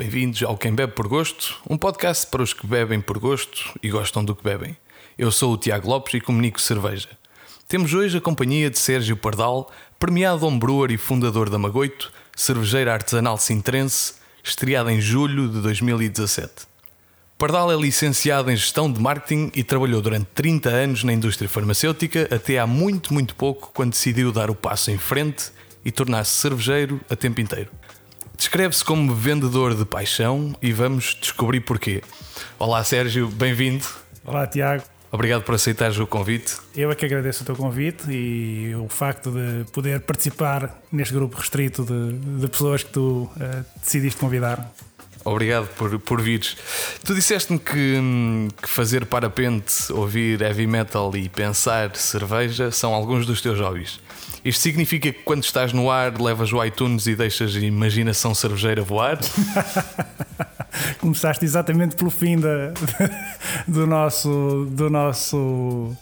Bem-vindos ao Quem Bebe por Gosto, um podcast para os que bebem por gosto e gostam do que bebem. Eu sou o Tiago Lopes e comunico cerveja. Temos hoje a companhia de Sérgio Pardal, premiado homebrewer e fundador da Magoito, cervejeira artesanal sintrense, estreada em julho de 2017. Pardal é licenciado em Gestão de Marketing e trabalhou durante 30 anos na indústria farmacêutica até há muito, muito pouco, quando decidiu dar o passo em frente e tornar-se cervejeiro a tempo inteiro. Descreve-se como vendedor de paixão e vamos descobrir porquê. Olá Sérgio, bem-vindo. Olá Tiago. Obrigado por aceitares o convite. Eu é que agradeço o teu convite e o facto de poder participar neste grupo restrito de, de pessoas que tu uh, decidiste convidar. Obrigado por, por vires. Tu disseste-me que, hum, que, fazer parapente, ouvir heavy metal e pensar cerveja são alguns dos teus hobbies. Isto significa que quando estás no ar levas o iTunes e deixas a imaginação cervejeira voar? Começaste exatamente pelo fim da, do nosso. Do nosso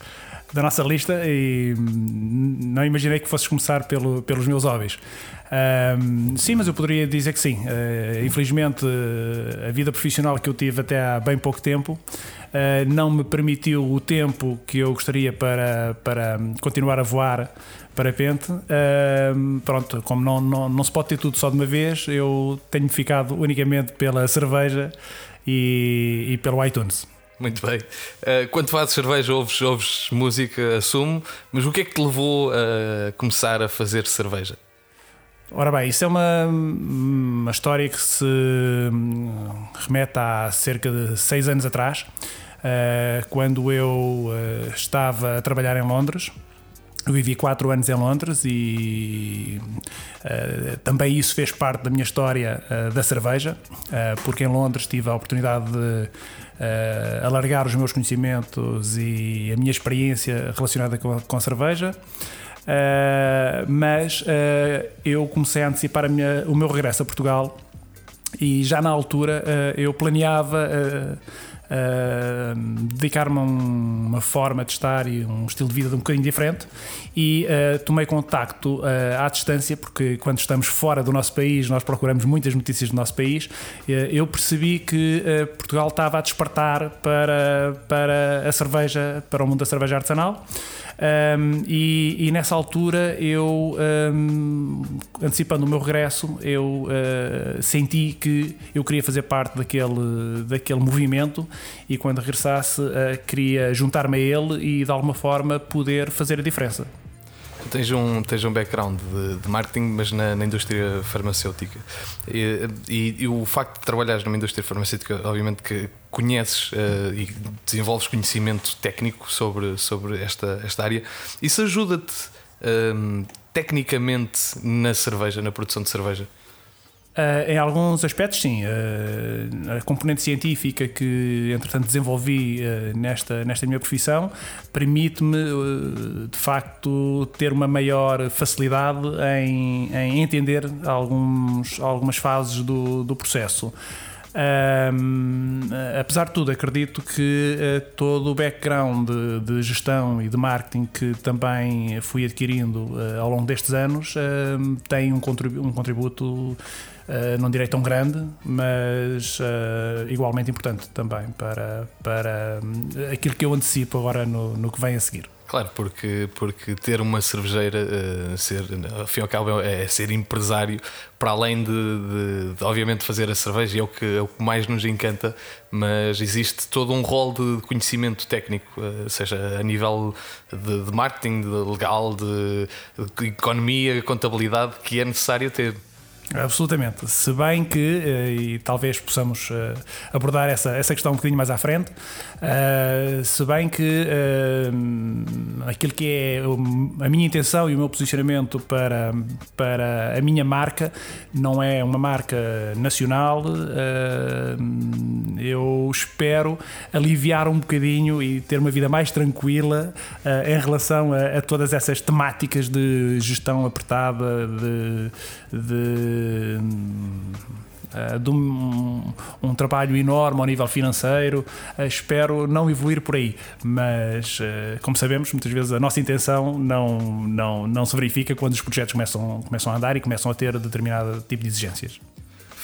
da nossa lista e hum, não imaginei que fosses começar pelo, pelos meus hobbies. Um, sim, mas eu poderia dizer que sim. Uh, infelizmente, uh, a vida profissional que eu tive até há bem pouco tempo uh, não me permitiu o tempo que eu gostaria para, para continuar a voar parapente. pronto, como não, não, não se pode ter tudo só de uma vez, eu tenho ficado unicamente pela cerveja e, e pelo iTunes. Muito bem. Uh, quando fazes cerveja, ouves, ouves música, assumo, mas o que é que te levou a começar a fazer cerveja? Ora bem, isso é uma, uma história que se remete a cerca de seis anos atrás, uh, quando eu uh, estava a trabalhar em Londres. Eu vivi quatro anos em Londres e também isso fez parte da minha história da cerveja, porque em Londres tive a oportunidade de alargar os meus conhecimentos e a minha experiência relacionada com, com cerveja. Uh, mas uh, eu comecei a antecipar minha, o meu regresso a Portugal e já na altura uh, eu planeava dedicar-me a uma forma de estar e um estilo de vida um bocadinho diferente e tomei contacto à distância porque quando estamos fora do nosso país nós procuramos muitas notícias do nosso país eu percebi que Portugal estava a despertar para, para a cerveja para o mundo da cerveja artesanal um, e, e, nessa altura eu, um, antecipando o meu regresso, eu uh, senti que eu queria fazer parte daquele, daquele movimento e quando regressasse uh, queria juntar-me a ele e de alguma forma poder fazer a diferença. Tens um, tens um background de, de marketing, mas na, na indústria farmacêutica. E, e, e, o facto de trabalhares numa indústria farmacêutica, obviamente que conheces uh, e desenvolves conhecimento técnico sobre, sobre esta, esta área, isso ajuda-te ehm, tecnicamente na cerveja, na produção de cerveja? Uh, em alguns aspectos, sim. Uh, a componente científica que, entretanto, desenvolvi uh, nesta, nesta minha profissão permite-me, de facto, ter uma maior facilidade em, em entender alguns, algumas fases do, do processo. apesar de tudo, acredito que uh, todo o background de, de, gestão e de marketing que também fui adquirindo uh, ao longo destes anos uh, tem um, contribu um contributo Uh, não direi tão grande, mas uh, igualmente importante também para, para um, aquilo que eu antecipo agora no, no que vem a seguir. Claro, porque, porque ter uma cervejeira, uh, ser, e ao cabo, é, é ser empresário, para além de, de, de, obviamente, fazer a cerveja, é o, que, é o que mais nos encanta, mas existe todo um rol de conhecimento técnico, uh, seja a nível de, de marketing, de legal, de, de economia, contabilidade, que é necessário ter. Absolutamente. Se bem que, eh, e talvez possamos eh, abordar essa, essa questão um bocadinho mais à frente, eh, se bem que aquilo que é a minha intenção e o meu posicionamento para, para a minha marca não é uma marca nacional, eu espero aliviar um bocadinho e ter uma vida mais tranquila em relação a, a todas essas temáticas de gestão apertada, de, de de um, um, trabalho enorme ao nível financeiro. Uh, espero não evoluir por aí, mas como sabemos, muitas vezes a nossa intenção não, não, não se verifica quando os projetos começam, começam a andar e começam a ter determinado tipo de exigências.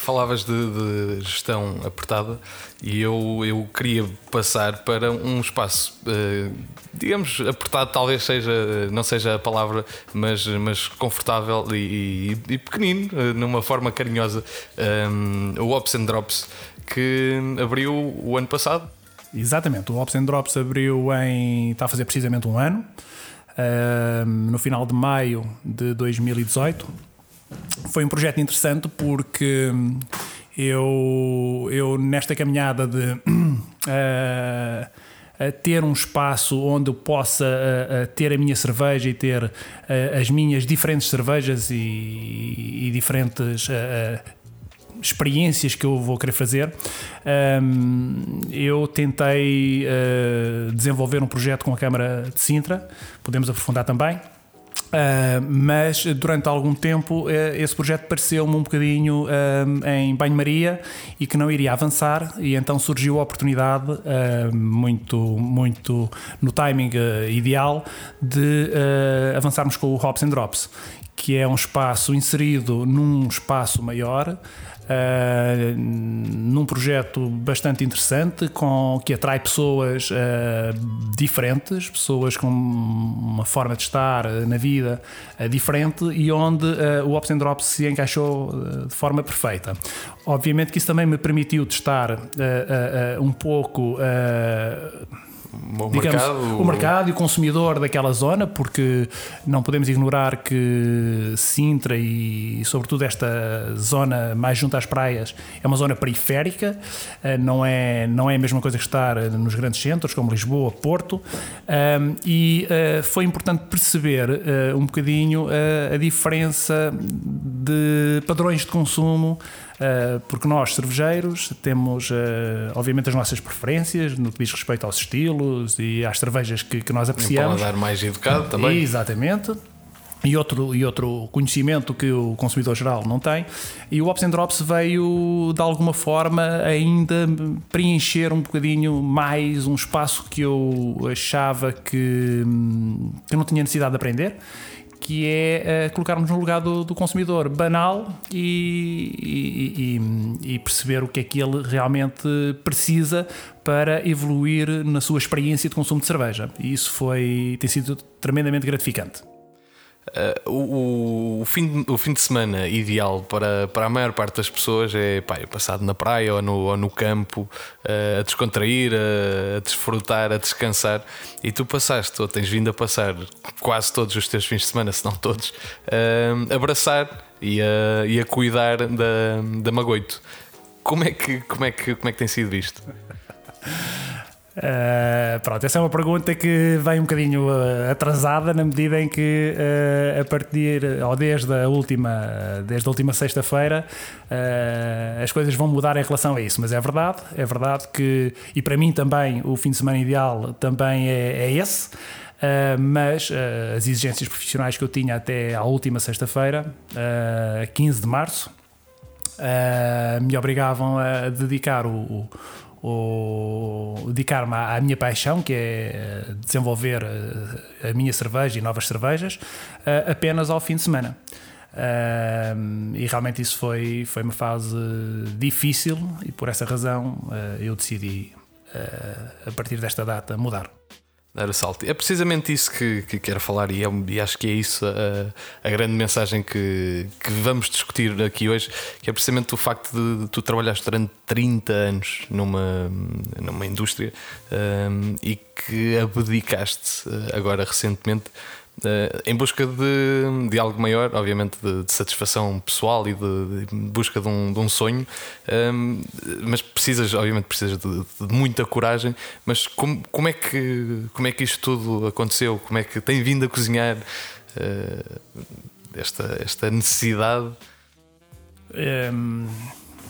Falavas de, de, gestão apertada e eu, eu queria passar para um espaço, uh, digamos, apertado, talvez seja, não seja a palavra, mas, mas confortável e, e, e pequenino, uh, numa forma carinhosa, um, o Ops and Drops, que abriu o ano passado. Exatamente, o Ops and Drops abriu em. está a fazer precisamente um ano, uh, no final de maio de 2018. Foi um projeto interessante porque eu, eu nesta caminhada de uh, ter um espaço onde eu possa uh, ter a minha cerveja e ter as minhas diferentes cervejas e, e diferentes experiências que eu vou querer fazer, um, eu tentei uh, desenvolver um projeto com a Câmara de Sintra, podemos aprofundar também. Uh, mas durante algum tempo uh, esse projeto pareceu-me um bocadinho uh, em banho-maria e que não iria avançar, e então surgiu a oportunidade, muito, muito no timing ideal, de avançarmos com o Hops and Drops, que é um espaço inserido num espaço maior. Uh, num projeto bastante interessante com que atrai pessoas uh, diferentes, pessoas com uma forma de estar na vida diferente e onde o Ops and Drops se encaixou de forma perfeita. Obviamente que isso também me permitiu testar um pouco o, digamos, mercado... o mercado e o consumidor daquela zona, porque não podemos ignorar que Sintra e, sobretudo, esta zona mais junto às praias é uma zona periférica, eh, não é, não é a mesma coisa que estar nos grandes centros, como Lisboa, Porto, e eh, foi importante perceber eh, um bocadinho a diferença de padrões de consumo eh, porque nós, cervejeiros, temos eh, obviamente as nossas preferências no que diz respeito aos estilos e às cervejas que, que nós apreciamos. Um dar mais educado também. Exatamente e outro, e outro conhecimento que o consumidor geral não tem. E o Ops and Drops veio, de alguma forma, ainda preencher um bocadinho mais um espaço que eu achava que, que não tinha necessidade de aprender que é uh, colocarmos no lugar do, do consumidor banal e, e, e, e, perceber o que é que ele realmente precisa para evoluir na sua experiência de consumo de cerveja. E isso foi, tem sido tremendamente gratificante. Uh, o, o, fim de, o fim de semana ideal para, para a maior parte das pessoas é pá, é passado na praia ou no, ou no campo, uh, a descontrair, a, a, desfrutar, a descansar. E tu passaste, ou tens vindo a passar quase todos os teus fins de semana, se não todos, uh, abraçar e a, e a cuidar da, da Magoito. Como é, que, como, é que, como é que tem sido isto? Uh, pronto, essa é uma pergunta que vem um bocadinho uh, atrasada na medida em que uh, a partir ou desde a última desde a última sexta-feira as coisas vão mudar em relação a isso, mas é verdade, é verdade que e para mim também o fim de semana ideal também é, é esse. mas as exigências profissionais que eu tinha até à última sexta-feira, 15 de março, me obrigavam a dedicar o, dedicar-me à, minha paixão, que é eh, desenvolver a, eh, a minha cerveja e novas cervejas, uh, apenas ao fim de semana. E realmente isso foi, foi uma fase difícil e por essa razão eu decidi, a partir desta data, mudar dar o salto. É precisamente isso que, que quero falar e, é, e acho que é isso a, a grande mensagem que, que, vamos discutir aqui hoje, que é precisamente o facto de, tu trabalhaste durante 30 anos numa, numa indústria um, e que abdicaste eh, agora recentemente em busca de, de algo maior, obviamente de, de satisfação pessoal e de, de busca de um, de um sonho, um, mas precisas, obviamente, precisas de, muita coragem. Mas como, como, é que, como é que isto tudo aconteceu? Como é que tem vindo a cozinhar uh, esta, esta necessidade? Um,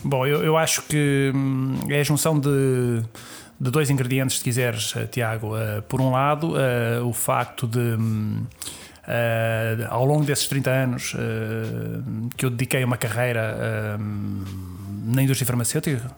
bom, eu, eu acho que hum, é a junção de de dois ingredientes, se quiseres, eh, Tiago. Uh, por um lado, uh, o facto de, uh, ao longo desses 30 anos que eu dediquei uma carreira na indústria farmacêutica,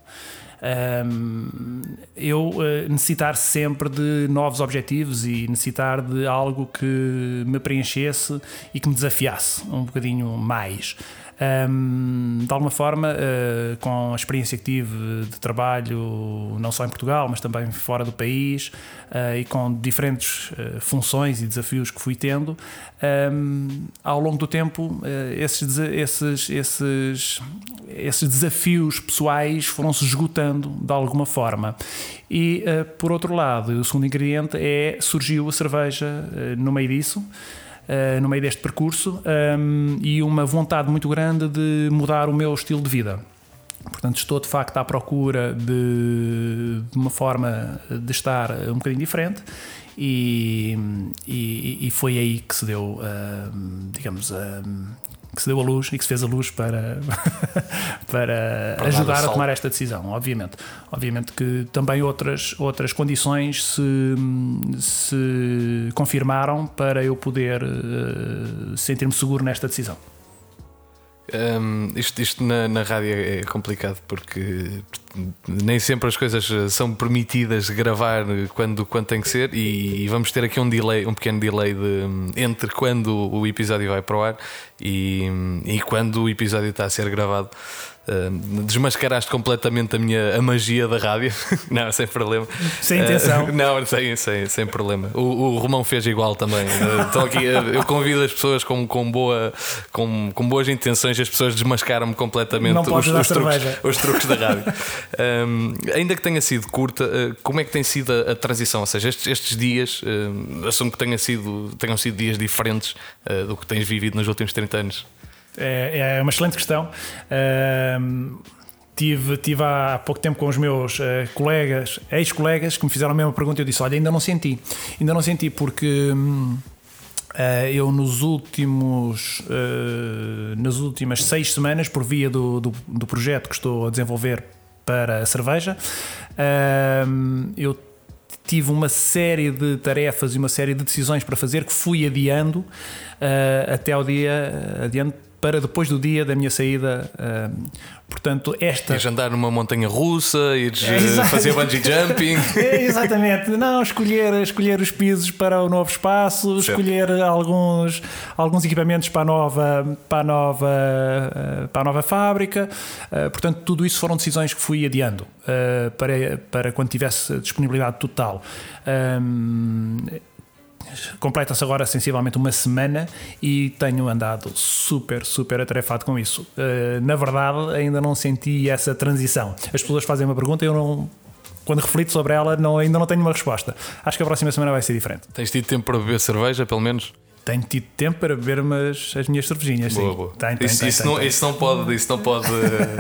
eu necessitar sempre de novos objetivos e necessitar de algo que me preenchesse e que me desafiasse um bocadinho mais. Um, de alguma forma, uh, com a experiência que tive de trabalho, não só em Portugal, mas também fora do país, uh, e com diferentes uh, funções e desafios que fui tendo, um, ao longo do tempo, esses, esses, esses, esses desafios pessoais foram-se esgotando de alguma forma. E, por outro lado, o segundo ingrediente é surgiu a cerveja no meio disso. Uh, no meio deste percurso um, e uma vontade muito grande de mudar o meu estilo de vida. Portanto, estou de facto à procura de, de uma forma de estar um bocadinho diferente e, e, e foi aí que se deu, uh, digamos, uh, que se deu a luz e que se fez a luz para, para, para ajudar a tomar esta decisão, obviamente. Obviamente que também outras, outras condições se, se confirmaram para eu poder uh, sentir-me seguro nesta decisão. Um, isto isto na, na rádio é complicado porque nem sempre as coisas são permitidas gravar quando, quando tem que ser e, e vamos ter aqui um delay, um pequeno delay de, entre quando o episódio vai para o ar e, e quando o episódio está a ser gravado. Uh, desmascaraste completamente a minha a magia da rádio. não, sem problema. Sem intenção. Uh, não, sem, sem, sem problema. O, o Romão fez igual também. Uh, aqui, eu convido as pessoas com, com, boa, com, com boas intenções, as pessoas desmascaram-me completamente os, os, truques, os, truques, da rádio. Um, ainda que tenha sido curta, como é que tem sido a, a transição? Ou seja, estes, estes dias, assumo que tenha sido, tenham sido dias diferentes do que tens vivido nos últimos 30 anos. É, é uma excelente questão. Uh, tive, tive há pouco tempo com os meus uh, colegas, ex-colegas, que me fizeram a mesma pergunta. Eu disse: Olha, ainda não senti. Ainda não senti porque. uh, eu nos últimos uh, nas últimas seis semanas por via do, do, do, projeto que estou a desenvolver para a cerveja eu tive uma série de tarefas e uma série de decisões para fazer que fui adiando até ao dia adiante para depois do dia da minha saída. Uh, portanto, esta. Ires andar numa montanha russa, ires é, fazer bungee jumping. É, exatamente. Não, escolher, escolher os pisos para o novo espaço, certo. escolher alguns, alguns equipamentos para a nova, para a nova, uh, para a nova fábrica. Uh, portanto, tudo isso foram decisões que fui adiando para, para quando tivesse disponibilidade total. Um, completa-se agora sensivelmente uma semana e tenho andado super, super atarefado com isso. Uh, na verdade, ainda não senti essa transição. As pessoas fazem uma pergunta e eu não. Quando reflito sobre ela, não, ainda não tenho uma resposta. Acho que a próxima semana vai ser diferente. Tens tido tempo para beber cerveja, pelo menos? tenho tido tempo para beber umas, as minhas cervejinhas. Boa, boa. Tem, tem, isso, tem, isso, não, isso, não, pode, isso não pode,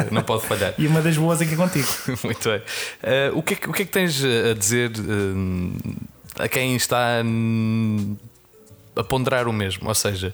não pode falhar. E uma das boas aqui contigo. Muito bem. Uh, o, que é, o que é que tens a dizer uh, a quem está a ponderar o mesmo, ou seja,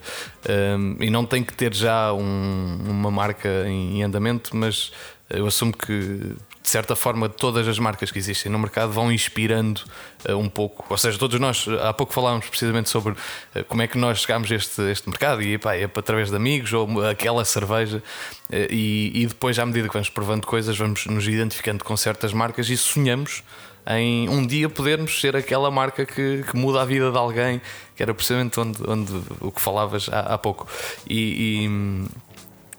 um, e não tem que ter já um, uma marca em andamento, mas eu assumo que de certa forma todas as marcas que existem no mercado vão inspirando uh, um pouco, ou seja, todos nós há pouco falávamos precisamente sobre uh, como é que nós chegámos a este, este mercado e pá, é através de amigos ou aquela cerveja uh, e, e depois à medida que vamos provando coisas vamos nos identificando com certas marcas e sonhamos em um dia podermos ser aquela marca que, que, muda a vida de alguém, que era precisamente onde, onde o que falavas há, há pouco. E, e hum,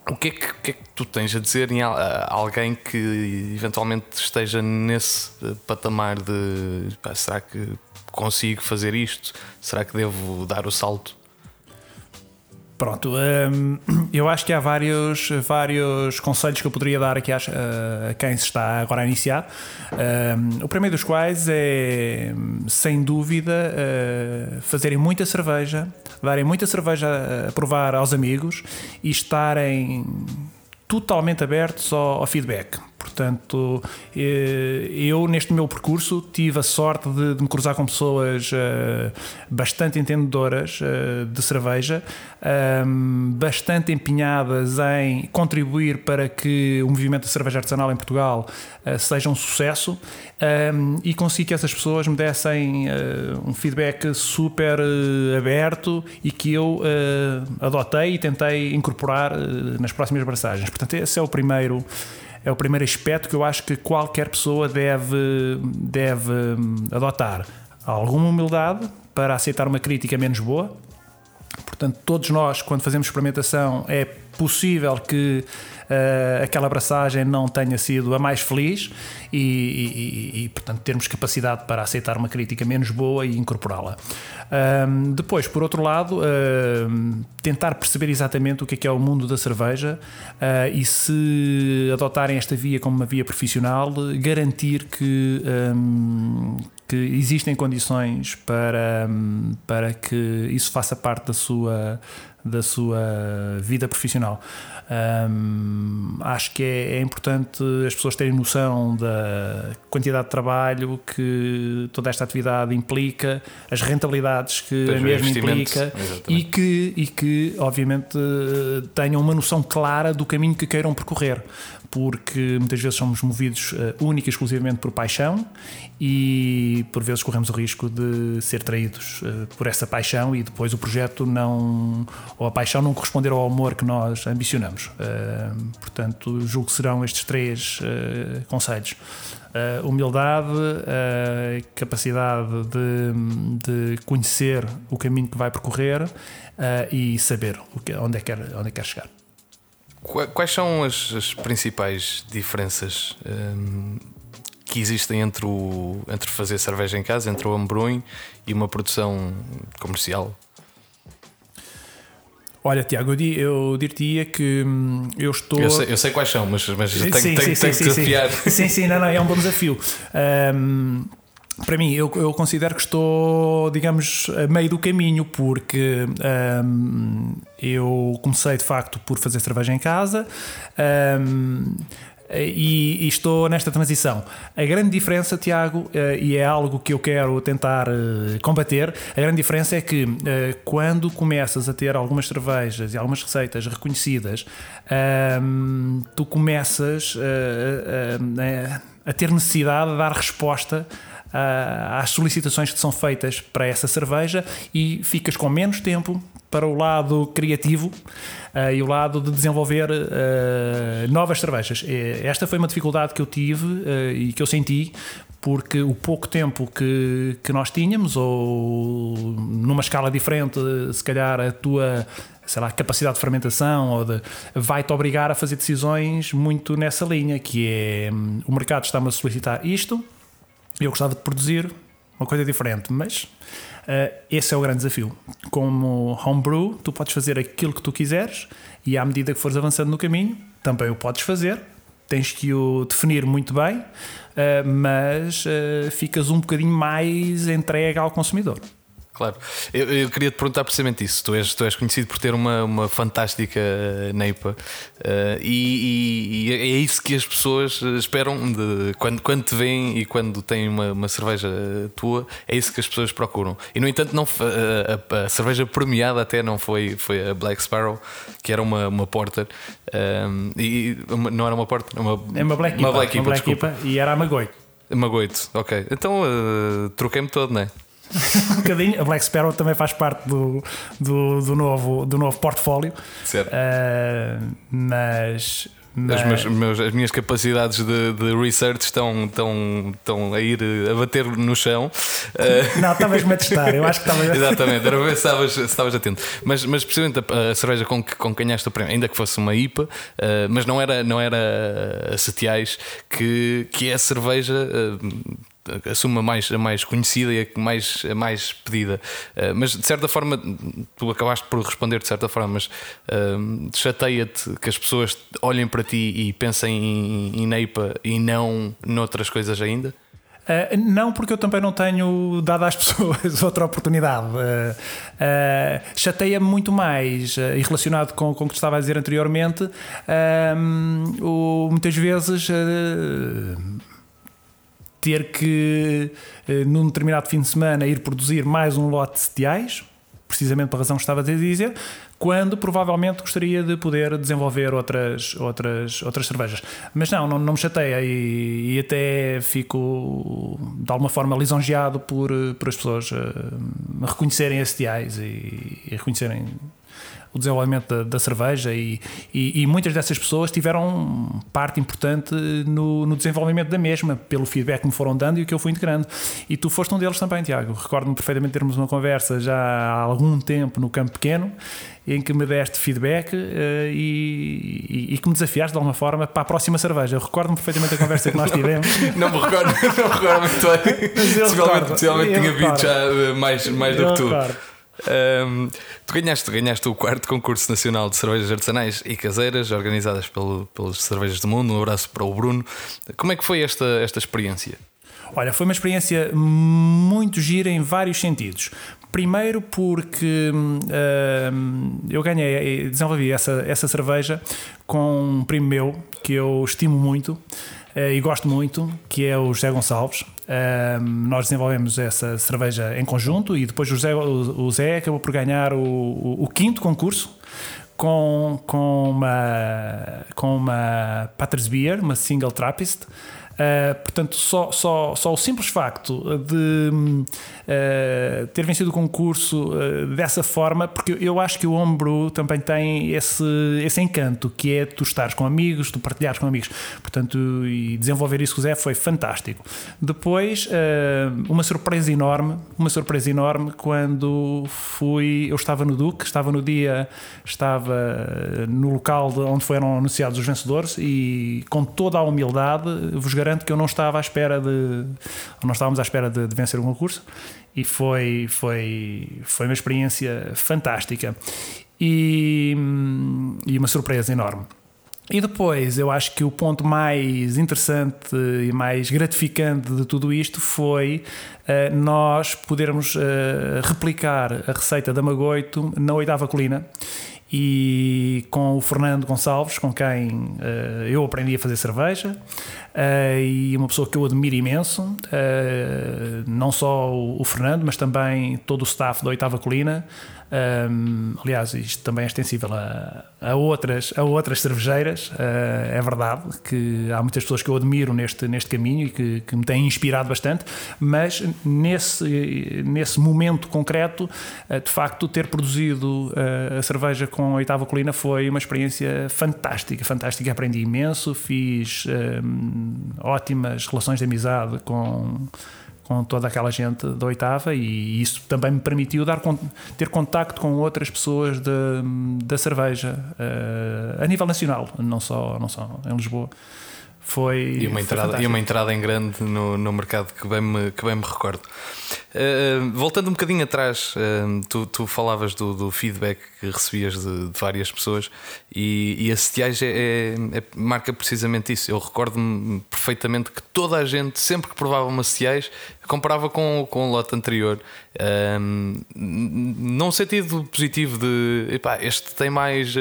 o que, é que, que, é que, tu tens a dizer em alguém que eventualmente esteja nesse eh, patamar de pá, será que consigo fazer isto? Será que devo dar o salto? Pronto, hum, eu acho que há vários, vários conselhos que eu poderia dar aqui a, a quem se está agora a iniciar. Um, o primeiro dos quais é, sem dúvida, uh, fazerem muita cerveja, darem muita cerveja a provar aos amigos e estarem totalmente abertos ao feedback. Portanto, eh, eu neste meu percurso tive a sorte de, de me cruzar com pessoas uh, bastante entendedoras uh, de cerveja, um, bastante empenhadas em contribuir para que o movimento da cerveja artesanal em Portugal seja um sucesso um, e consegui que essas pessoas me dessem um feedback super aberto e que eu adotei e tentei incorporar nas próximas braçagens. Portanto, esse é o primeiro é o primeiro aspecto que eu acho que qualquer pessoa deve, deve adotar. Alguma humildade para aceitar uma crítica menos boa, Portanto, todos nós, quando fazemos experimentação, é possível que uh, aquela abraçagem não tenha sido a mais feliz e, e, e, portanto, termos capacidade para aceitar uma crítica menos boa e incorporá-la. Um, depois, por outro lado, uh, tentar perceber exatamente o que é, que é o mundo da cerveja uh, e se adotarem esta via como uma via profissional, garantir que, um, que existem condições para, para que isso faça parte da sua, da sua vida profissional. Um, acho que é, é, importante as pessoas terem noção da quantidade de trabalho que toda esta atividade implica, as rentabilidades que a mesma implica e que, e que, obviamente, tenham uma noção clara do caminho que queiram percorrer porque muitas vezes somos movidos uh, única e exclusivamente por paixão e por vezes corremos o risco de ser traídos uh, por essa paixão e depois o projeto não ou a paixão não corresponder ao amor que nós ambicionamos. Uh, portanto, julgo que serão estes três conselhos. humildade, capacidade de, de, conhecer o caminho que vai percorrer e saber onde é que quer, onde é que quer chegar. Quais são as, as principais diferenças um, que existem entre, o, entre fazer cerveja em casa, entre o homebrewing e uma produção comercial? Olha, Tiago, eu, eu diria que hum, eu estou. Eu sei, eu sei, quais são, mas, mas tenho, sim, tenho, sim, tenho sim, que desafiar. Sim, sim, não, não, é um bom desafio. Um, para mim, eu, eu, considero que estou, digamos, a meio do caminho, porque um, eu comecei de facto por fazer cerveja em casa. Um, e, e, estou nesta transição. A grande diferença, Tiago, uh, e é algo que eu quero tentar uh, combater, a grande diferença é que uh, quando começas a ter algumas cervejas e algumas receitas reconhecidas, tu começas a, a ter necessidade de dar resposta às solicitações que são feitas para essa cerveja e ficas com menos tempo para o lado criativo uh, e o lado de desenvolver uh, novas cervejas. Esta foi uma dificuldade que eu tive uh, e que eu senti porque o pouco tempo que, que nós tínhamos, ou numa escala diferente, se calhar a tua sei lá, capacidade de fermentação ou de, vai-te obrigar a fazer decisões muito nessa linha, que é hum, o mercado está-me a solicitar isto, eu gostava de produzir uma coisa diferente, mas uh, esse é o grande desafio. Como homebrew, tu podes fazer aquilo que tu quiseres e à medida que fores avançando no caminho, também o podes fazer. Tens que o definir muito bem, uh, mas uh, ficas um bocadinho mais entregue ao consumidor. Claro, eu, eu, queria te perguntar precisamente isso. Tu és, tu és conhecido por ter uma, uma fantástica neipa uh, e, e, é isso que as pessoas esperam de, quando, quando te veem e quando têm uma, uma cerveja tua, é isso que as pessoas procuram. E no entanto, não, a, a, a cerveja premiada até não foi, foi a Black Sparrow, que era uma, uma porter, um, eh, e uma, não era uma porter, uma, é uma Black uma Black, uma Black e era a Magoito. Magoito, ok. Então uh, troquei-me todo, não é? um bocadinho. A Black Sparrow também faz parte do, do, do novo, do novo portfólio. Certo. Uh, mas. As, meus, meus, as, minhas capacidades de, de, research estão, estão, estão a ir a bater no chão. Uh... Não, estavas-me a testar, eu acho que estava. Exatamente, era ver se estavas, se estavas atento. Mas, mas precisamente a, a cerveja com que, com que ganhaste o prémio, ainda que fosse uma IPA, uh, mas não era, não era a Setiais, que, que é a cerveja. Uh, assume a mais, a mais conhecida e a mais, a mais pedida. Uh, mas de certa forma, tu acabaste por responder de certa forma, mas uh, chateia-te que as pessoas olhem para ti e pensem em, em Neipa e não noutras coisas ainda? Uh, não, porque eu também não tenho dado às pessoas outra oportunidade. Uh, uh, Chateia-me muito mais, e relacionado com, com o que estava a dizer anteriormente, o, muitas vezes ter que, eh, num determinado fim de semana, ir produzir mais um lote de setiais, precisamente pela razão que estava a dizer, quando provavelmente gostaria de poder desenvolver outras, outras, outras cervejas. Mas não, não, não me chateia e, e, até fico de alguma forma lisonjeado por, por as pessoas uh, reconhecerem setiais e, e reconhecerem o desenvolvimento da, da cerveja e, e, e, muitas dessas pessoas tiveram parte importante no, no, desenvolvimento da mesma, pelo feedback que me foram dando e o que eu fui integrando. E tu foste um deles também, Tiago. Recordo-me perfeitamente termos uma conversa já há algum tempo no campo pequeno em que me deste feedback uh, e, e, e, que me desafiaste de alguma forma para a próxima cerveja. Eu recordo-me perfeitamente a conversa que nós tivemos. não me recordo, não me recordo muito bem. Possivelmente, possivelmente tinha visto já eh, mais, mais do que tu. Um, tu ganhaste, ganhaste o quarto concurso nacional de cervejas artesanais e caseiras organizadas pelo, pelos Cervejas do Mundo. Um abraço para o Bruno. Como é que foi esta, esta experiência? Olha, foi uma experiência muito gira em vários sentidos. Primeiro porque uh, eu ganhei e desenvolvi essa, essa cerveja com um primo meu que eu estimo muito e gosto muito, que é o José Gonçalves. Uh, nós desenvolvemos essa cerveja em conjunto e depois o Zé, o, Zé acabou por ganhar o, o, o quinto concurso com, com uma, com uma Patres Beer, uma Single Trappist. Uh, portanto, só, só, só o simples facto de uh, ter vencido o concurso uh, dessa forma, porque eu acho que o Homebrew também tem esse, esse encanto, que é tu estares com amigos, tu partilhares com amigos. Portanto, e desenvolver isso com o Zé foi fantástico. Depois, uma surpresa enorme, uma surpresa enorme quando fui, eu estava no Duque, estava no dia, estava no local onde foram anunciados os vencedores e com toda a humildade vos garanto que eu não estava à espera de. Não estávamos à espera de, de vencer o concurso e foi, foi, foi uma experiência fantástica e, e uma surpresa enorme. E depois, eu acho que o ponto mais interessante e mais gratificante de tudo isto foi uh, nós podermos uh, replicar a receita da Magoito na oitava colina e com o Fernando Gonçalves, com quem uh, eu aprendi a fazer cerveja, uh, e uma pessoa que eu admiro imenso, uh, não só o, o, Fernando, mas também todo o staff da Oitava Colina, um, aliás, isto também é extensível a, a outras, a outras cervejeiras. Uh, é verdade que há muitas pessoas que eu admiro neste, neste caminho e que, que me têm inspirado bastante, mas nesse, nesse momento concreto, uh, de facto, ter produzido uh, a cerveja com a Oitava Colina foi uma experiência fantástica. Fantástica, aprendi imenso, fiz ótimas relações de amizade com com toda aquela gente da oitava e isso também me permitiu dar, ter contacto com outras pessoas de, da cerveja uh, a nível nacional, não só, não só em Lisboa. Foi, e, uma entrada, e uma entrada em grande no, no mercado que bem me, que bem me recordo. Uh, voltando um bocadinho atrás, uh, tu, tu falavas do, do, feedback que recebias de, de várias pessoas e, e a setiagem é, é, é, marca precisamente isso. Eu recordo-me perfeitamente que toda a gente, sempre que provava uma setiagem, comparava com, com o lote anterior. Um, num sentido positivo de epá, este tem mais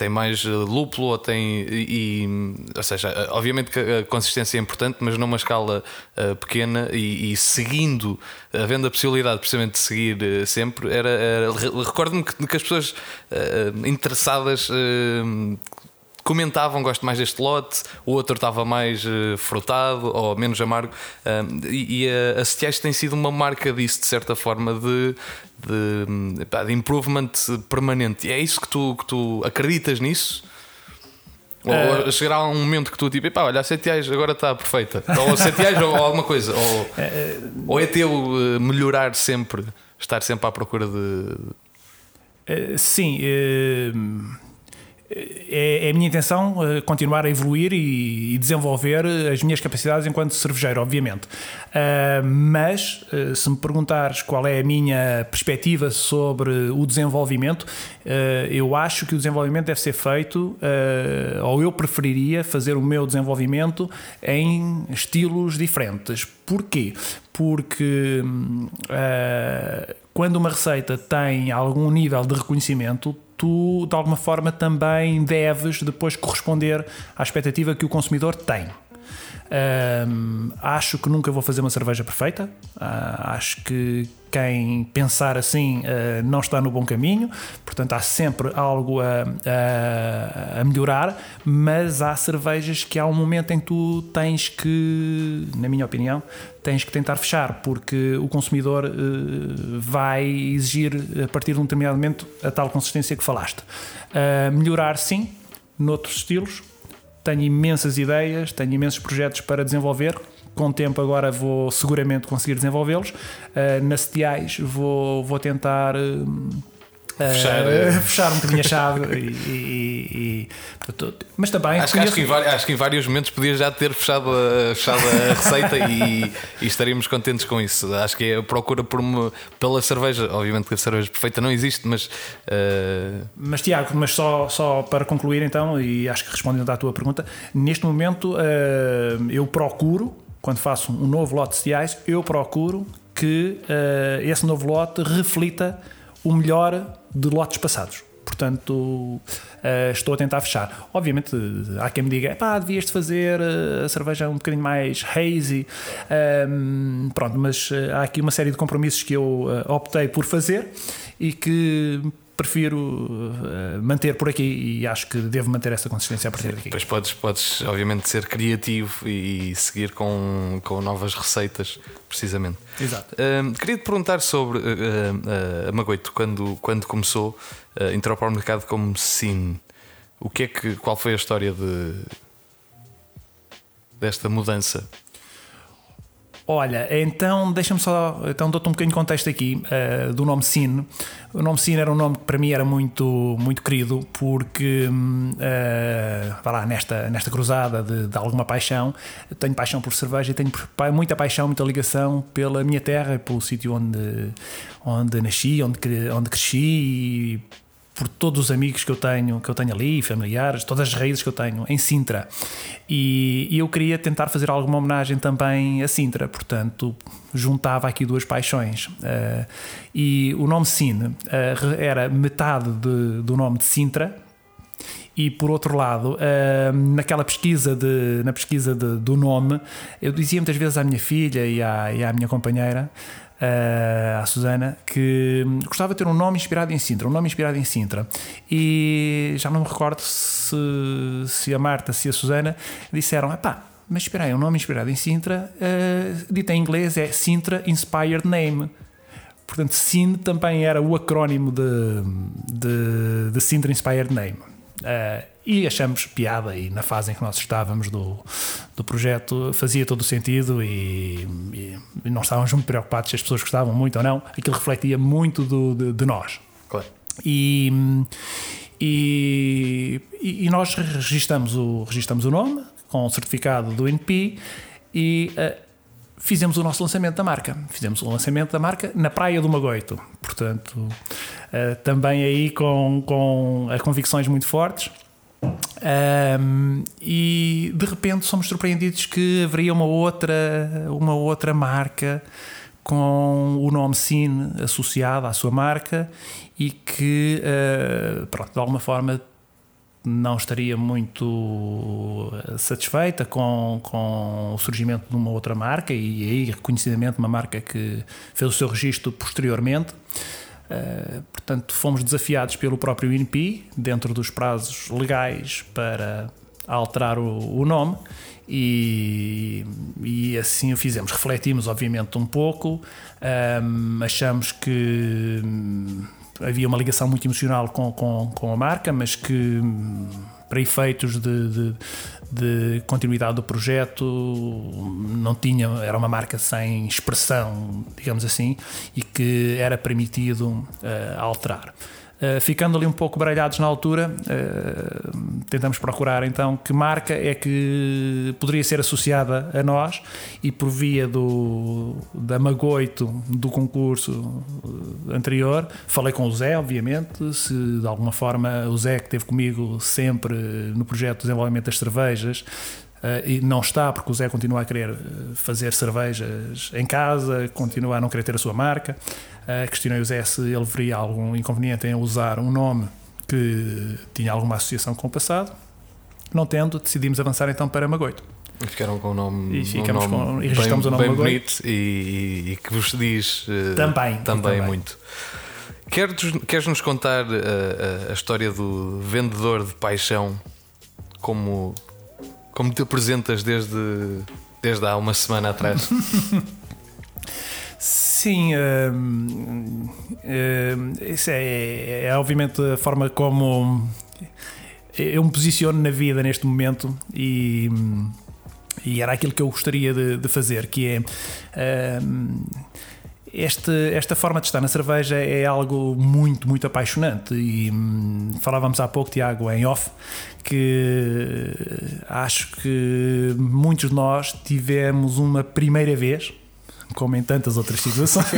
tem mais eh, lúpulo ou tem. E, ou seja, eh, obviamente que a consistência é importante, mas numa escala uh, pequena e, e, seguindo, havendo a possibilidade precisamente de seguir uh, sempre, era, era recordo-me que, que, as pessoas uh, interessadas comentavam gosto mais deste lote, o outro estava mais uh, frutado ou menos amargo. Uh, e, e a, a Setiais tem sido uma marca disso, de certa forma, de, de, de improvement permanente. E é isso que tu, que tu acreditas nisso? Ou uh, chegará um momento que tu tipo, pá, olha, a Setiais agora está perfeita. Ou Setiais ou, ou alguma coisa. Ou, uh, ou é teu melhorar sempre, estar sempre à procura de. Uh, sim é, é, a minha intenção uh, continuar a evoluir e, desenvolver as minhas capacidades enquanto cervejeiro, obviamente. Uh, mas, uh, se me perguntares qual é a minha perspectiva sobre o desenvolvimento, eu acho que o desenvolvimento deve ser feito, ou eu preferiria fazer o meu desenvolvimento em estilos diferentes. Porquê? Porque quando uma receita tem algum nível de reconhecimento, tu de alguma forma também deves depois corresponder à expectativa que o consumidor tem. Um, acho que nunca vou fazer uma cerveja perfeita. Uh, acho que quem pensar assim uh, não está no bom caminho, portanto há sempre algo a, a, a, melhorar, mas há cervejas que há um momento em que tu tens que, na minha opinião, tens que tentar fechar, porque o consumidor uh, vai exigir a partir de um determinado momento a tal consistência que falaste. Uh, melhorar sim, noutros estilos, tenho imensas ideias, tenho imensos projetos para desenvolver. Com o tempo agora vou seguramente conseguir desenvolvê-los. Uh, na CTIs vou, vou tentar uh, fechar, uh, fechar um bocadinho a chave e, e, e, mas também acho, acho, que em, acho, que em, vários momentos podias já ter fechado a, fechado a receita e, e, estaríamos contentes com isso acho que é a procura por uma, pela cerveja obviamente que a cerveja perfeita não existe mas uh... mas Tiago mas só, só para concluir então e acho que respondendo à tua pergunta neste momento uh, eu procuro quando faço um novo lote de cereais eu procuro que esse novo lote reflita o melhor de lotes passados. Portanto, uh, estou a tentar fechar. Obviamente, há quem me diga: pá, devias de fazer eh, a cerveja um bocadinho mais hazy. Um, ehm, pronto, mas uh, há aqui uma série de compromissos que eu uh, optei por fazer e que prefiro uh, manter por aqui e acho que devo manter essa consistência a partir daqui. Pois podes, podes obviamente, ser criativo e seguir com, com novas receitas, precisamente. Exato. Uh, queria te perguntar sobre uh, a Magoito, quando, quando começou a entrar para o mercado como sim. O que é que, qual foi a história de, desta mudança? Olha, então deixa-me só, então dou-te um bocadinho de contexto aqui uh, do nome Cine. O nome Cine era um nome que para mim era muito, muito querido, porque uh, vá lá, nesta, nesta cruzada de, de, alguma paixão, tenho paixão por cerveja e tenho muita paixão, muita ligação pela minha terra, pelo sítio onde, onde nasci, onde, onde cresci e por todos os amigos que eu tenho, que eu tenho ali, familiares, todas as raízes que eu tenho em Sintra. E, e eu queria tentar fazer alguma homenagem também a Sintra, portanto, juntava aqui duas paixões. Uh, e o nome Cine uh, era metade de, do nome de Sintra, e por outro lado, uh, naquela pesquisa, de, na pesquisa de, do nome, eu dizia muitas vezes à minha filha e à, e à minha companheira uh, à Susana, que gostava de ter um nome inspirado em Sintra, um nome inspirado em Sintra. E já não me recordo se, se a Marta, se a Susana disseram: pá, mas espera aí, um nome inspirado em Sintra, uh, dito em inglês é Sintra Inspired Name. Portanto, SIN também era o acrónimo de, de, de Sintra Inspired Name. Uh, e achamos piada e na fase em que nós estávamos do, do projeto fazia todo o sentido e, e, e não estávamos muito preocupados se as pessoas gostavam muito ou não, aquilo refletia muito do, de, de nós. Claro. E, e, e, nós registramos o, registramos o nome com o certificado do NP e uh, fizemos o nosso lançamento da marca. Fizemos o lançamento da marca na Praia do Magoito. Portanto, uh, também aí com, com convicções muito fortes. Um, e de repente somos surpreendidos que haveria uma outra, uma outra marca com o nome Cine associado à sua marca e que, uh, pronto, de alguma forma não estaria muito satisfeita com, com o surgimento de uma outra marca e aí reconhecidamente uma marca que fez o seu registro posteriormente. Uh, portanto, fomos desafiados pelo próprio INPI, dentro dos prazos legais, para alterar o, o nome e, e, assim o fizemos. Refletimos, obviamente, um pouco, um, achamos que havia uma ligação muito emocional com, com, com a marca, mas que hum, para efeitos de, de, de, continuidade do projeto não tinha, era uma marca sem expressão, digamos assim, e que era permitido uh, alterar. Uh, ficando ali um pouco baralhados na altura, uh, tentamos procurar então que marca é que poderia ser associada a nós e por via do, da Magoito do concurso anterior, falei com o Zé, obviamente, se de alguma forma o Zé que esteve comigo sempre no projeto de desenvolvimento das cervejas, Uh, e não está porque o Zé continua a querer fazer cervejas em casa, continua a não querer ter a sua marca. Uh, questionei o Zé se ele veria algum inconveniente em usar um nome que tinha alguma associação com o passado. Não tendo, decidimos avançar então para Magoito. E ficaram com o nome, E ficamos um nome com- e registramos bem, o nome bem bonito e, e- e que vos diz eh, Também, também, também. muito. Queres, queres nos contar eh, a, a história do vendedor de paixão como, como te apresentas desde, desde há uma semana atrás? Sim, hum, hum, isso é, é obviamente a forma como eu me posiciono na vida neste momento e, e era aquilo que eu gostaria de, de fazer, que é hum, este, esta forma de estar na cerveja é algo muito, muito apaixonante e hum, falávamos há pouco, Tiago, em off, que acho que muitos de nós tivemos uma primeira vez, como em tantas outras situações.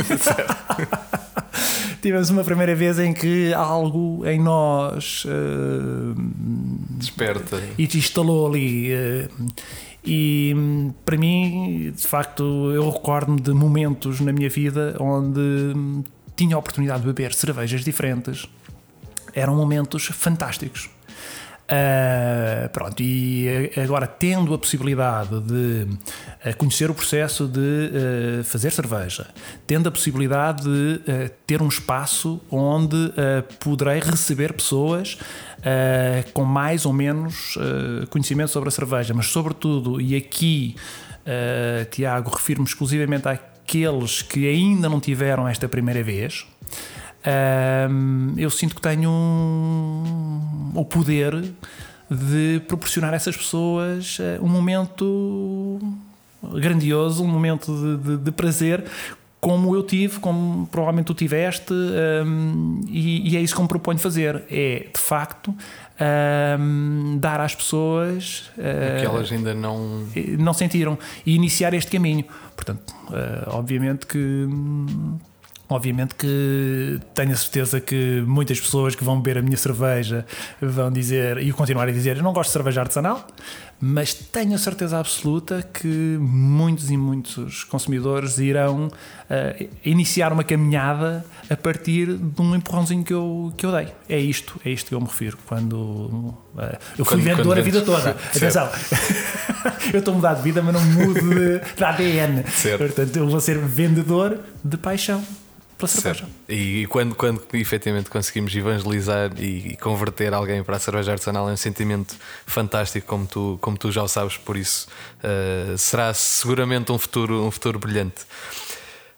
Tivemos uma primeira vez em que algo em nós eh, Desperta. e te instalou ali. eh, E para mim, de facto, eu recordo-me de momentos na minha vida onde hum, tinha a oportunidade de beber cervejas diferentes. Eram momentos fantásticos. Ah, pronto, e agora tendo a possibilidade de ah, conhecer o processo de ah, fazer cerveja, tendo a possibilidade de ah, ter um espaço onde poderei receber pessoas ah, com mais ou menos ah, conhecimento sobre a cerveja, mas sobretudo, e aqui, ah, Tiago, refiro-me exclusivamente àqueles que ainda não tiveram esta primeira vez. Ahm, eu sinto que tenho um- o poder de proporcionar a essas pessoas um momento grandioso, um momento de, de- de prazer, como eu tive, como provavelmente tu tiveste, ahm, e, e é isso que me proponho fazer: é de facto ahm, dar às pessoas eh, Que elas ainda não. não sentiram e iniciar este caminho. Portanto, eh, obviamente que hum, obviamente que tenho a certeza que muitas pessoas que vão beber a minha cerveja vão dizer e continuar a dizer eu não gosto de cerveja artesanal, mas tenho a certeza absoluta que muitos e muitos consumidores irão eh, iniciar uma caminhada a partir de um empurrãozinho que eu, que eu dei. É isto, é isto que eu me refiro. Quando eh, eu fui Quando- vendedor quando a vida toda. Atenção, eu estou a mudar de vida, mas não mudo de, de ADN. Certo. Portanto, eu vou ser vendedor de paixão pela cerveja. Certo. E quando, quando efetivamente conseguimos evangelizar e, e converter alguém para a cerveja artesanal é um sentimento fantástico, como tu, como tu já o sabes, por isso eh, será seguramente um futuro, um futuro brilhante.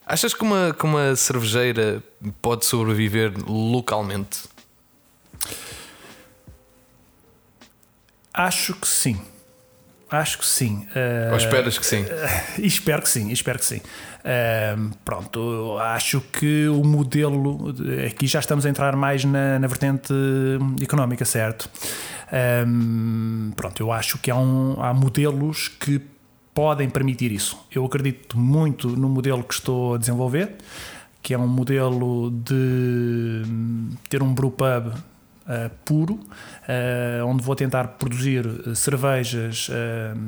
Achas que uma, que uma cervejeira pode sobreviver localmente? Acho que sim. Acho que sim. Eh, Ou esperas que sim? E espero que sim, espero que sim. Ahm, pronto, acho que o modelo, de- aqui já estamos a entrar mais na, na vertente económica, certo? Pronto, eu acho que há, um- há modelos que podem permitir isso. Eu acredito muito no modelo que estou a desenvolver, que é um modelo de ter um brewpub uh, puro, uh, onde vou tentar produzir uh, cervejas uh,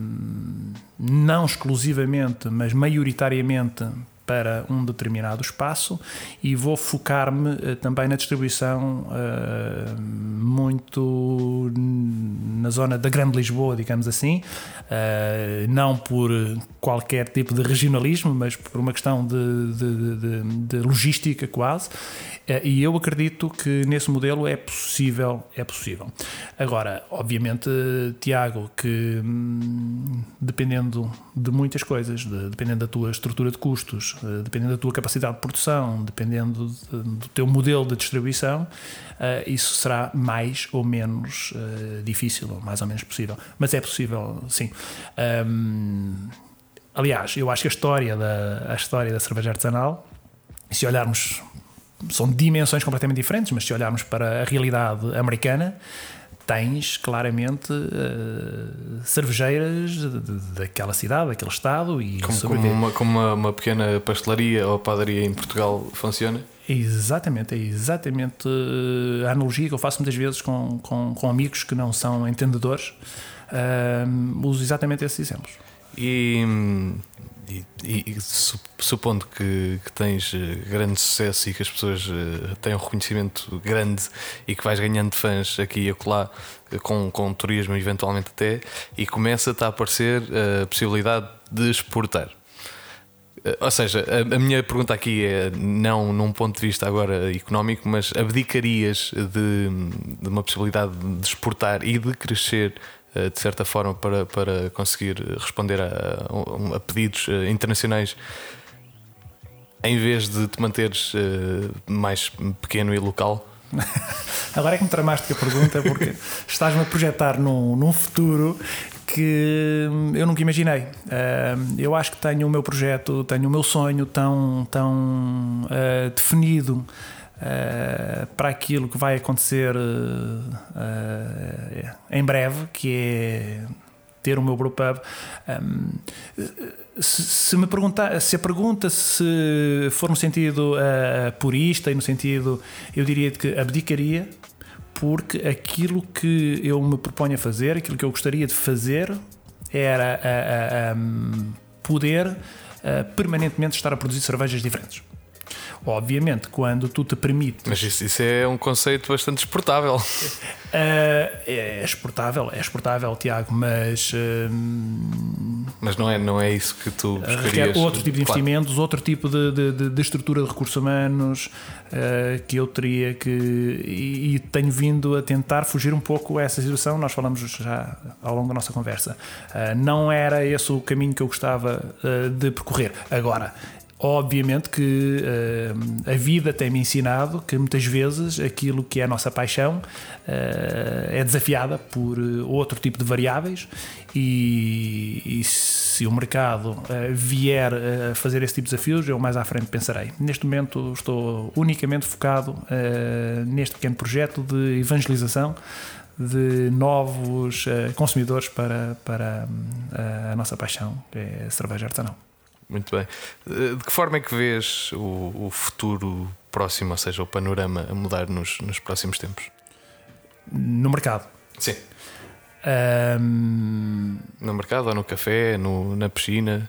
não exclusivamente, mas maioritariamente para um determinado espaço e vou focar-me também na distribuição muito na zona da Grande Lisboa, digamos assim, não por qualquer tipo de regionalismo, mas por uma questão de, de- de- de logística quase. Uh, E eu acredito que nesse modelo é possível, é possível. Agora, obviamente, Tiago, que hum, dependendo de muitas coisas, de- dependendo da tua estrutura de custos, eh, dependendo da tua capacidade de produção, dependendo de- do teu modelo de distribuição, eh, isso será mais ou menos eh, difícil, ou mais ou menos possível. Mas é possível, sim. Hum, aliás, eu acho que a história da, a história da cerveja artesanal, se olharmos são dimensões completamente diferentes, mas se olharmos para a realidade americana, tens claramente eh, cervejeiras de- de- daquela cidade, daquele estado e Como, como, uma, como uma, uma pequena pastelaria ou padaria em Portugal funciona? Exatamente, é exatamente eh, a analogia que eu faço muitas vezes com, com, com amigos que não são entendedores. Ahm, uso exatamente esses exemplos. E hum, E, e, supondo que, que, tens eh, grande sucesso e que as pessoas uh, têm um reconhecimento grande e que vais ganhando fãs aqui e acolá uh, com, com turismo, eventualmente até, e começa-te a aparecer a possibilidade de exportar. Ou seja, a, a, minha pergunta aqui é não num ponto de vista agora económico, mas abdicarias de, de uma possibilidade de exportar e de crescer eh, de certa forma, para, para conseguir responder a, a, pedidos eh, internacionais em vez de te manteres eh, mais pequeno e local? Agora é que me tramaste com a pergunta, porque estás-me a projetar num, num futuro que eu nunca imaginei. eu acho que tenho o meu projeto, tenho o meu sonho tão, tão uh, definido uh, para aquilo que vai acontecer uh, em breve, que é ter o meu brewpub. Um, se, se, me perguntar, se a pergunta se for no sentido uh, purista e no sentido, eu diria que abdicaria, porque aquilo que eu me proponho a fazer, aquilo que eu gostaria de fazer, era um, poder permanentemente estar a produzir cervejas diferentes. Obviamente, quando tu te permites. Mas isso, isso é um conceito bastante exportável. Uh, é exportável, é exportável, Tiago, mas. Uh, mas não é, não é isso que tu buscarias. Outro tipo de investimentos, claro. outro tipo de, de, de, estrutura de recursos humanos uh, que eu teria que. E, e, tenho vindo a tentar fugir um pouco a essa situação. Nós falamos já ao longo da nossa conversa. não era esse o caminho que eu gostava de percorrer. Agora, Obviamente que uh, a vida tem-me ensinado que muitas vezes aquilo que é a nossa paixão uh, é desafiada por eh, outro tipo de variáveis e, e se o mercado uh, vier a fazer esse tipo de desafios, eu mais à frente pensarei. Neste momento estou unicamente focado neste pequeno projeto de evangelização de novos consumidores para, para a nossa paixão, que é a cerveja artesanal. Muito bem. De que forma é que vês o, o futuro próximo, ou seja, o panorama a mudar nos, nos próximos tempos? No mercado. Sim. Um... No mercado ou no café, no, na piscina?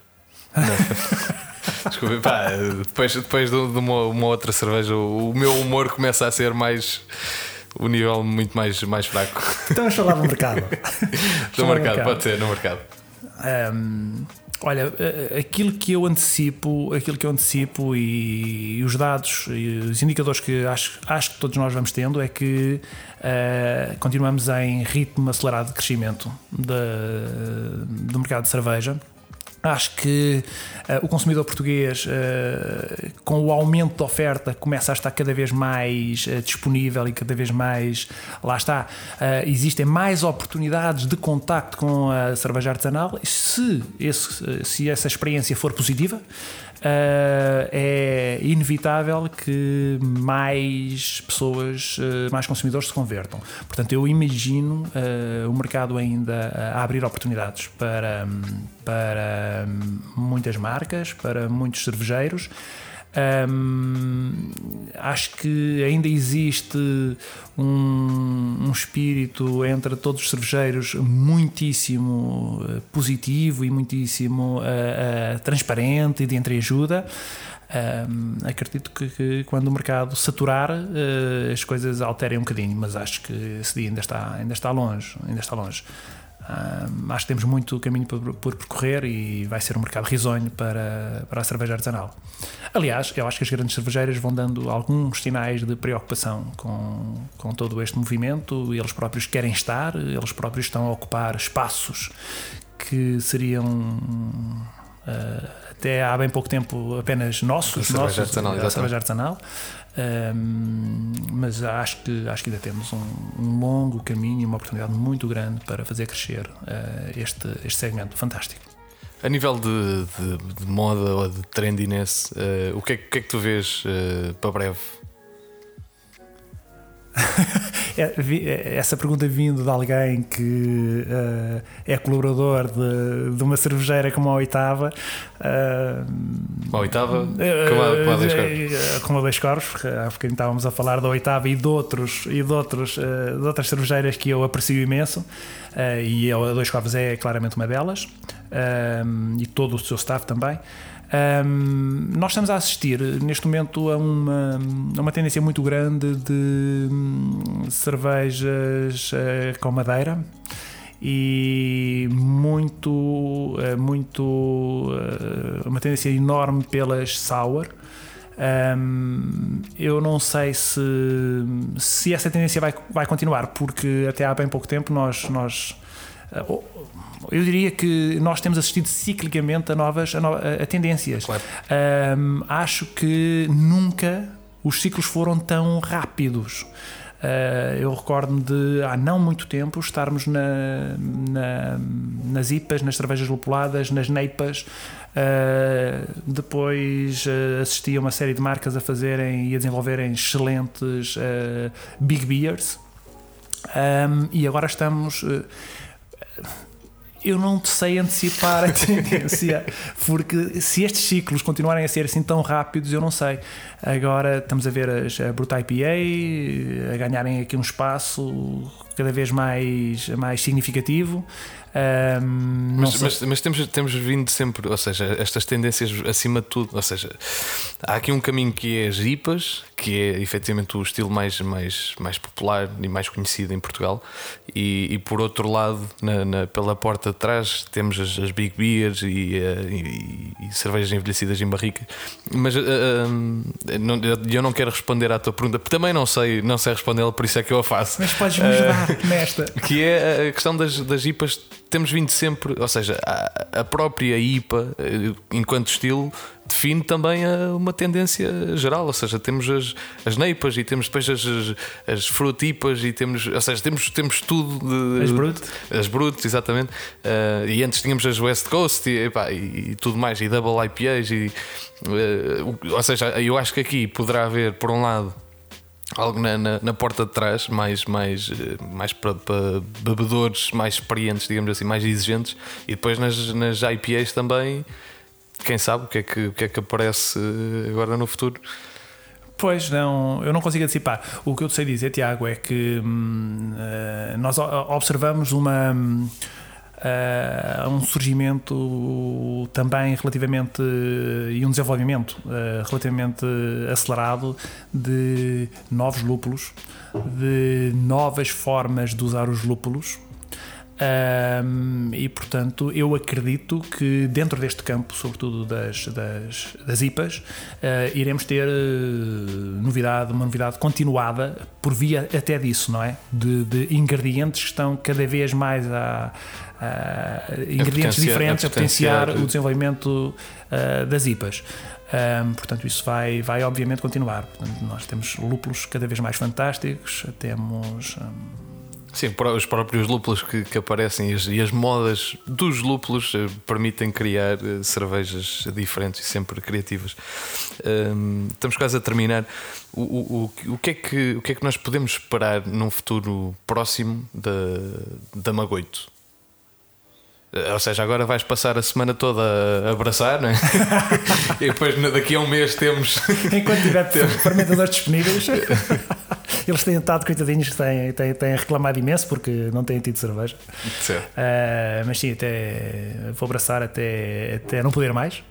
Desculpa, pá, depois, depois de uma, uma, outra cerveja, o meu humor começa a ser mais. o nível muito mais, mais fraco. Então vamos falar do mercado. no mercado, pode ser, no mercado. Um Olha, aquilo que eu antecipo, aquilo que eu antecipo e, e os dados e os indicadores que acho, acho que todos nós vamos tendo é que uh, continuamos em ritmo acelerado de crescimento de, do mercado de cerveja. Acho que uh, o consumidor português, uh, com o aumento da oferta, começa a estar cada vez mais uh, disponível e cada vez mais. Lá está. existem mais oportunidades de contacto com a cerveja artesanal. Se, esse, se essa experiência for positiva, é inevitável que mais pessoas, mais consumidores se convertam. Portanto, eu imagino o mercado ainda a abrir oportunidades para, para muitas marcas, para muitos cervejeiros. Acho que ainda existe um, um, espírito entre todos os cervejeiros muitíssimo eh, positivo e muitíssimo uh, uh, transparente e de entreajuda. Um, acredito que, que, quando o mercado saturar uh, as coisas alterem um bocadinho, mas acho que esse dia ainda está, ainda está longe, ainda está longe. Uh, acho que temos muito caminho por, por, percorrer e vai ser um mercado risonho para, para a cerveja artesanal. Aliás, eu acho que as grandes cervejeiras vão dando alguns sinais de preocupação com, com todo este movimento. Eles próprios querem estar, eles próprios estão a ocupar espaços que seriam. Uh, até há bem pouco tempo apenas nossos, a nossos, artesanal, a cerveja artesanal. Um, mas acho que, acho que ainda temos um, um, longo caminho e uma oportunidade muito grande para fazer crescer uh, este, este segmento fantástico. A nível de, de, de moda ou de trendiness, uh, o, que é, o que é que tu vês uh, para breve? É, é, essa pergunta vindo de alguém que uh, é colaborador de, de, uma cervejeira como a Oitava. Uh, a Oitava? Uh, como, a, Dois Corpos? Como a Dois Corpos, há bocadinho estávamos a falar da Oitava e de, outros, e de, outros, de outras cervejeiras que eu aprecio imenso. e a Dois Corpos é claramente uma delas. e todo o seu staff também. Um, nós estamos a assistir neste momento a uma, a uma tendência muito grande de hum, cervejas uh, com madeira e muito, uh, muito uh, uma tendência enorme pelas sour. Um, eu não sei se, se essa tendência vai, vai continuar, porque até há bem pouco tempo nós, nós eu diria que nós temos assistido ciclicamente a novas a, no, a, tendências. Claro. Um, acho que nunca os ciclos foram tão rápidos. Uh, eu recordo-me de há não muito tempo estarmos na, na, nas IPAs, nas cervejas lupuladas, nas neipas. Uh, depois uh, assisti a uma série de marcas a fazerem e a desenvolverem excelentes big beers. Um, e agora estamos eu não sei antecipar a tendência, porque se estes ciclos continuarem a ser assim tão rápidos, eu não sei. Agora estamos a ver as, a Brut IPA a ganharem aqui um espaço cada vez mais, mais significativo. Um, mas, mas, mas, temos, temos vindo sempre, ou seja, estas tendências acima de tudo. Ou seja, há aqui um caminho que é as IPAs, que é efetivamente o estilo mais, mais, mais popular e mais conhecido em Portugal, e, e por outro lado, na, na, pela porta de trás, temos as, as Big Beers e, eh, e, e, cervejas envelhecidas em barrica. Mas uh, eu não quero responder à tua pergunta, porque também não sei, não sei respondê-la, por isso é que eu a faço. Mas podes me ajudar uh, nesta. Que é a questão das, das IPAs temos vindo sempre, ou seja, a, a própria IPA, eh, enquanto estilo, define também a, uma tendência geral, ou seja, temos as, as neipas e temos depois as, as, as frutipas e temos, ou seja, temos, temos tudo de, as brut, as brut, exatamente. Uh, e antes tínhamos as West Coast e, epá, e, e tudo mais, e double IPAs, e, uh, ou seja, eu acho que aqui poderá haver, por um lado, algo na, na, na, porta de trás, mais, mais, eh, mais para, para, bebedores mais experientes, digamos assim, mais exigentes, e depois nas, nas IPAs também, quem sabe o que é que, o que, é que aparece eh, agora no futuro. Pois não, eu não consigo antecipar. O que eu sei dizer, Tiago, é que hum, uh, nós observamos uma. Hum, uh, um surgimento também relativamente e um desenvolvimento uh, relativamente acelerado de novos lúpulos, de novas formas de usar os lúpulos. Um, e portanto, eu acredito que dentro deste campo, sobretudo das, das, das IPAs, uh, iremos ter uh, novidade, uma novidade continuada por via até disso, não é? De, de ingredientes que estão cada vez mais a, uh, ingredientes diferentes a potenciar, o desenvolvimento uh, das IPAs. Um, portanto, isso vai, vai obviamente continuar. Portanto, nós temos lúpulos cada vez mais fantásticos, temos. Um, Sim, os próprios lúpulos que, que aparecem e as, e as, modas dos lúpulos eh, permitem criar eh, cervejas diferentes e sempre criativas. Um, estamos quase a terminar. O, o, o, o, que é que, o que é que nós podemos esperar num futuro próximo da, da Magoito? Eh, ou seja, agora vais passar a semana toda a abraçar, não é? e depois daqui a um mês temos. Enquanto tiver fermentadores disponíveis, eles têm estado, coitadinhos, têm, têm, têm reclamado imenso porque não têm tido cerveja. Uh, mas sim, até vou abraçar até, até não poder mais.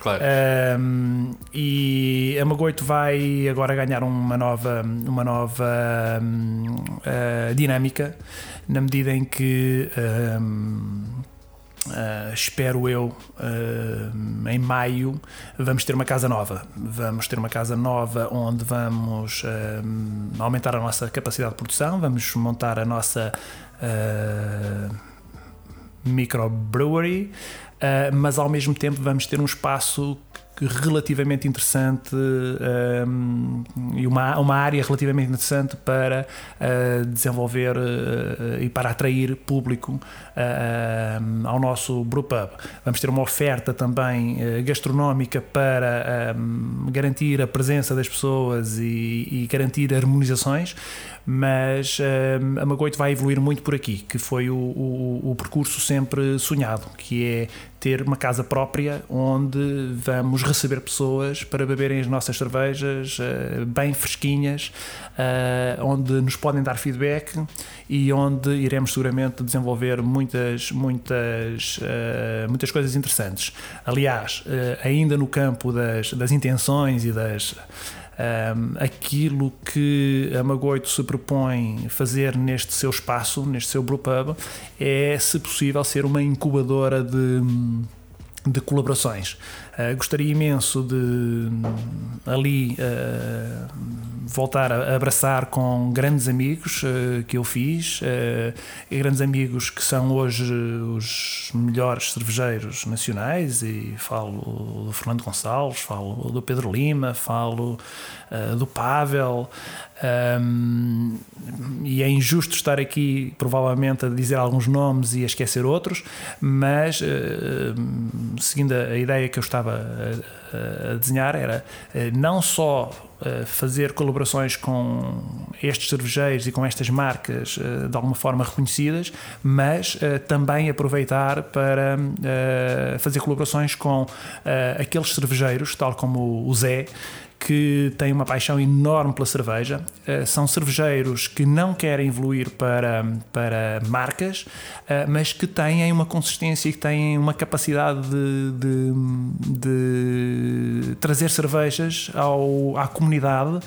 Claro. Uh, e a Magoito vai agora ganhar uma nova, uma nova uh, dinâmica na medida em que Uh, espero eu, uh, em maio, vamos ter uma casa nova. Vamos ter uma casa nova onde vamos uh, aumentar a nossa capacidade de produção, vamos montar a nossa microbrewery, mas ao mesmo tempo vamos ter um espaço relativamente interessante um, e uma, uma área relativamente interessante para uh, desenvolver uh, e para atrair público uh, ao nosso brewpub. Vamos ter uma oferta também gastronómica para um, garantir a presença das pessoas e, e garantir harmonizações, mas um, a Magoito vai evoluir muito por aqui, que foi o, o, o percurso sempre sonhado, que é ter uma casa própria onde vamos receber pessoas para beberem as nossas cervejas uh, bem fresquinhas, uh, onde nos podem dar feedback e onde iremos seguramente desenvolver muitas, muitas, uh, muitas coisas interessantes. Aliás, ainda no campo das, das intenções e das um, aquilo que a Magoito se propõe fazer neste seu espaço, neste seu brewpub, é, se possível, ser uma incubadora de, de colaborações. Uh, gostaria imenso de ali uh, voltar a abraçar com grandes amigos uh, que eu fiz, e grandes amigos que são hoje os melhores cervejeiros nacionais, e falo do Fernando Gonçalves, falo do Pedro Lima, falo do Pavel. Um, e é injusto estar aqui, provavelmente, a dizer alguns nomes e a esquecer outros, mas uh, seguindo a ideia que eu estava a, a desenhar, era uh, não só uh, fazer colaborações com estes cervejeiros e com estas marcas de alguma forma reconhecidas, mas também aproveitar para fazer colaborações com aqueles cervejeiros, tal como o Zé que têm uma paixão enorme pela cerveja, uh, são cervejeiros que não querem evoluir para, para marcas, uh, mas que têm uma consistência e que têm uma capacidade de, de, de trazer cervejas ao, à comunidade.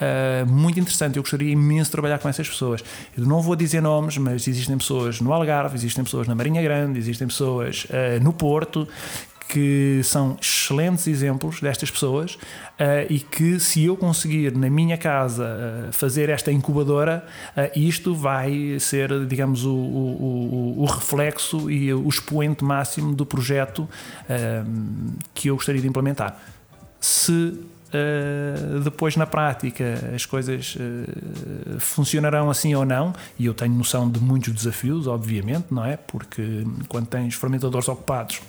Uh, muito interessante. Eu gostaria imenso de trabalhar com essas pessoas. Eu não vou dizer nomes, mas existem pessoas no Algarve, existem pessoas na Marinha Grande, existem pessoas uh, no Porto que são excelentes exemplos destas pessoas uh, e que se eu conseguir na minha casa uh, fazer esta incubadora, uh, isto vai ser, digamos, o, o, o, o, reflexo e o expoente máximo do projeto que eu gostaria de implementar. Se depois na prática as coisas funcionarão assim ou não, e eu tenho noção de muitos desafios, obviamente, não é? Porque quando tens fermentadores ocupados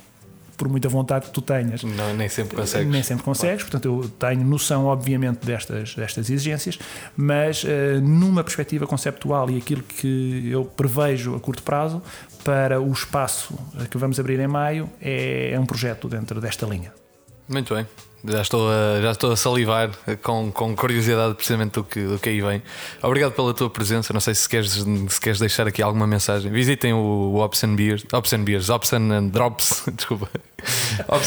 por muita vontade que tu tenhas. Não, nem sempre consegues. Nem sempre consegues, portanto eu tenho noção, obviamente, destas, destas exigências, mas uh, numa perspectiva conceptual e aquilo que eu prevejo a curto prazo para o espaço que vamos abrir em maio é, é um projeto dentro desta linha. Muito bem. Já estou a, já estou a salivar com, com curiosidade precisamente do que, do que aí vem. Obrigado pela tua presença. Não sei se queres, se queres deixar aqui alguma mensagem. Visitem o, o and Beers, and Beers, Ops and Drops, desculpa.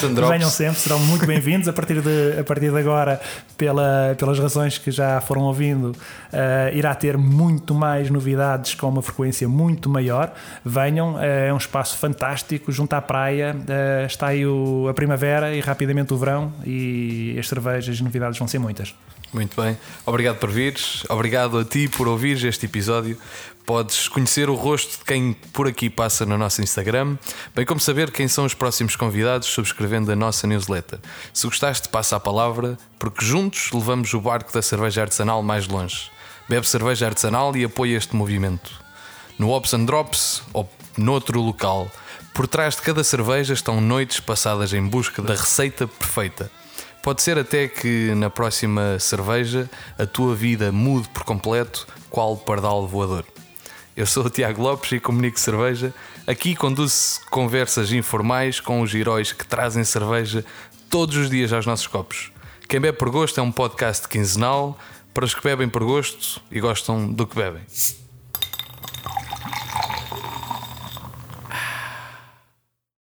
And Drops. Venham sempre, serão muito bem-vindos a partir de, a partir de agora, pela, pelas razões que já foram ouvindo, uh, irá ter muito mais novidades com uma frequência muito maior. Venham, uh, é um espaço fantástico, junto à praia, uh, está aí o, a primavera e rapidamente o verão. E e as cervejas e novidades vão ser muitas. Muito bem, obrigado por vires, obrigado a ti por ouvires este episódio. Podes conhecer o rosto de quem por aqui passa no nosso Instagram, bem como saber quem são os próximos convidados subscrevendo a nossa newsletter. Se gostaste, passa a palavra, porque juntos levamos o barco da cerveja artesanal mais longe. Bebe cerveja artesanal e apoia este movimento. No Ops and Drops ou noutro local, por trás de cada cerveja estão noites passadas em busca da receita perfeita. Pode ser até que na próxima cerveja a tua vida mude por completo, qual pardal voador. Eu sou o Tiago Lopes e comunico cerveja. Aqui conduzo conversas informais com os heróis que trazem cerveja todos os dias aos nossos copos. Quem bebe por gosto é um podcast quinzenal para os que bebem por gosto e gostam do que bebem.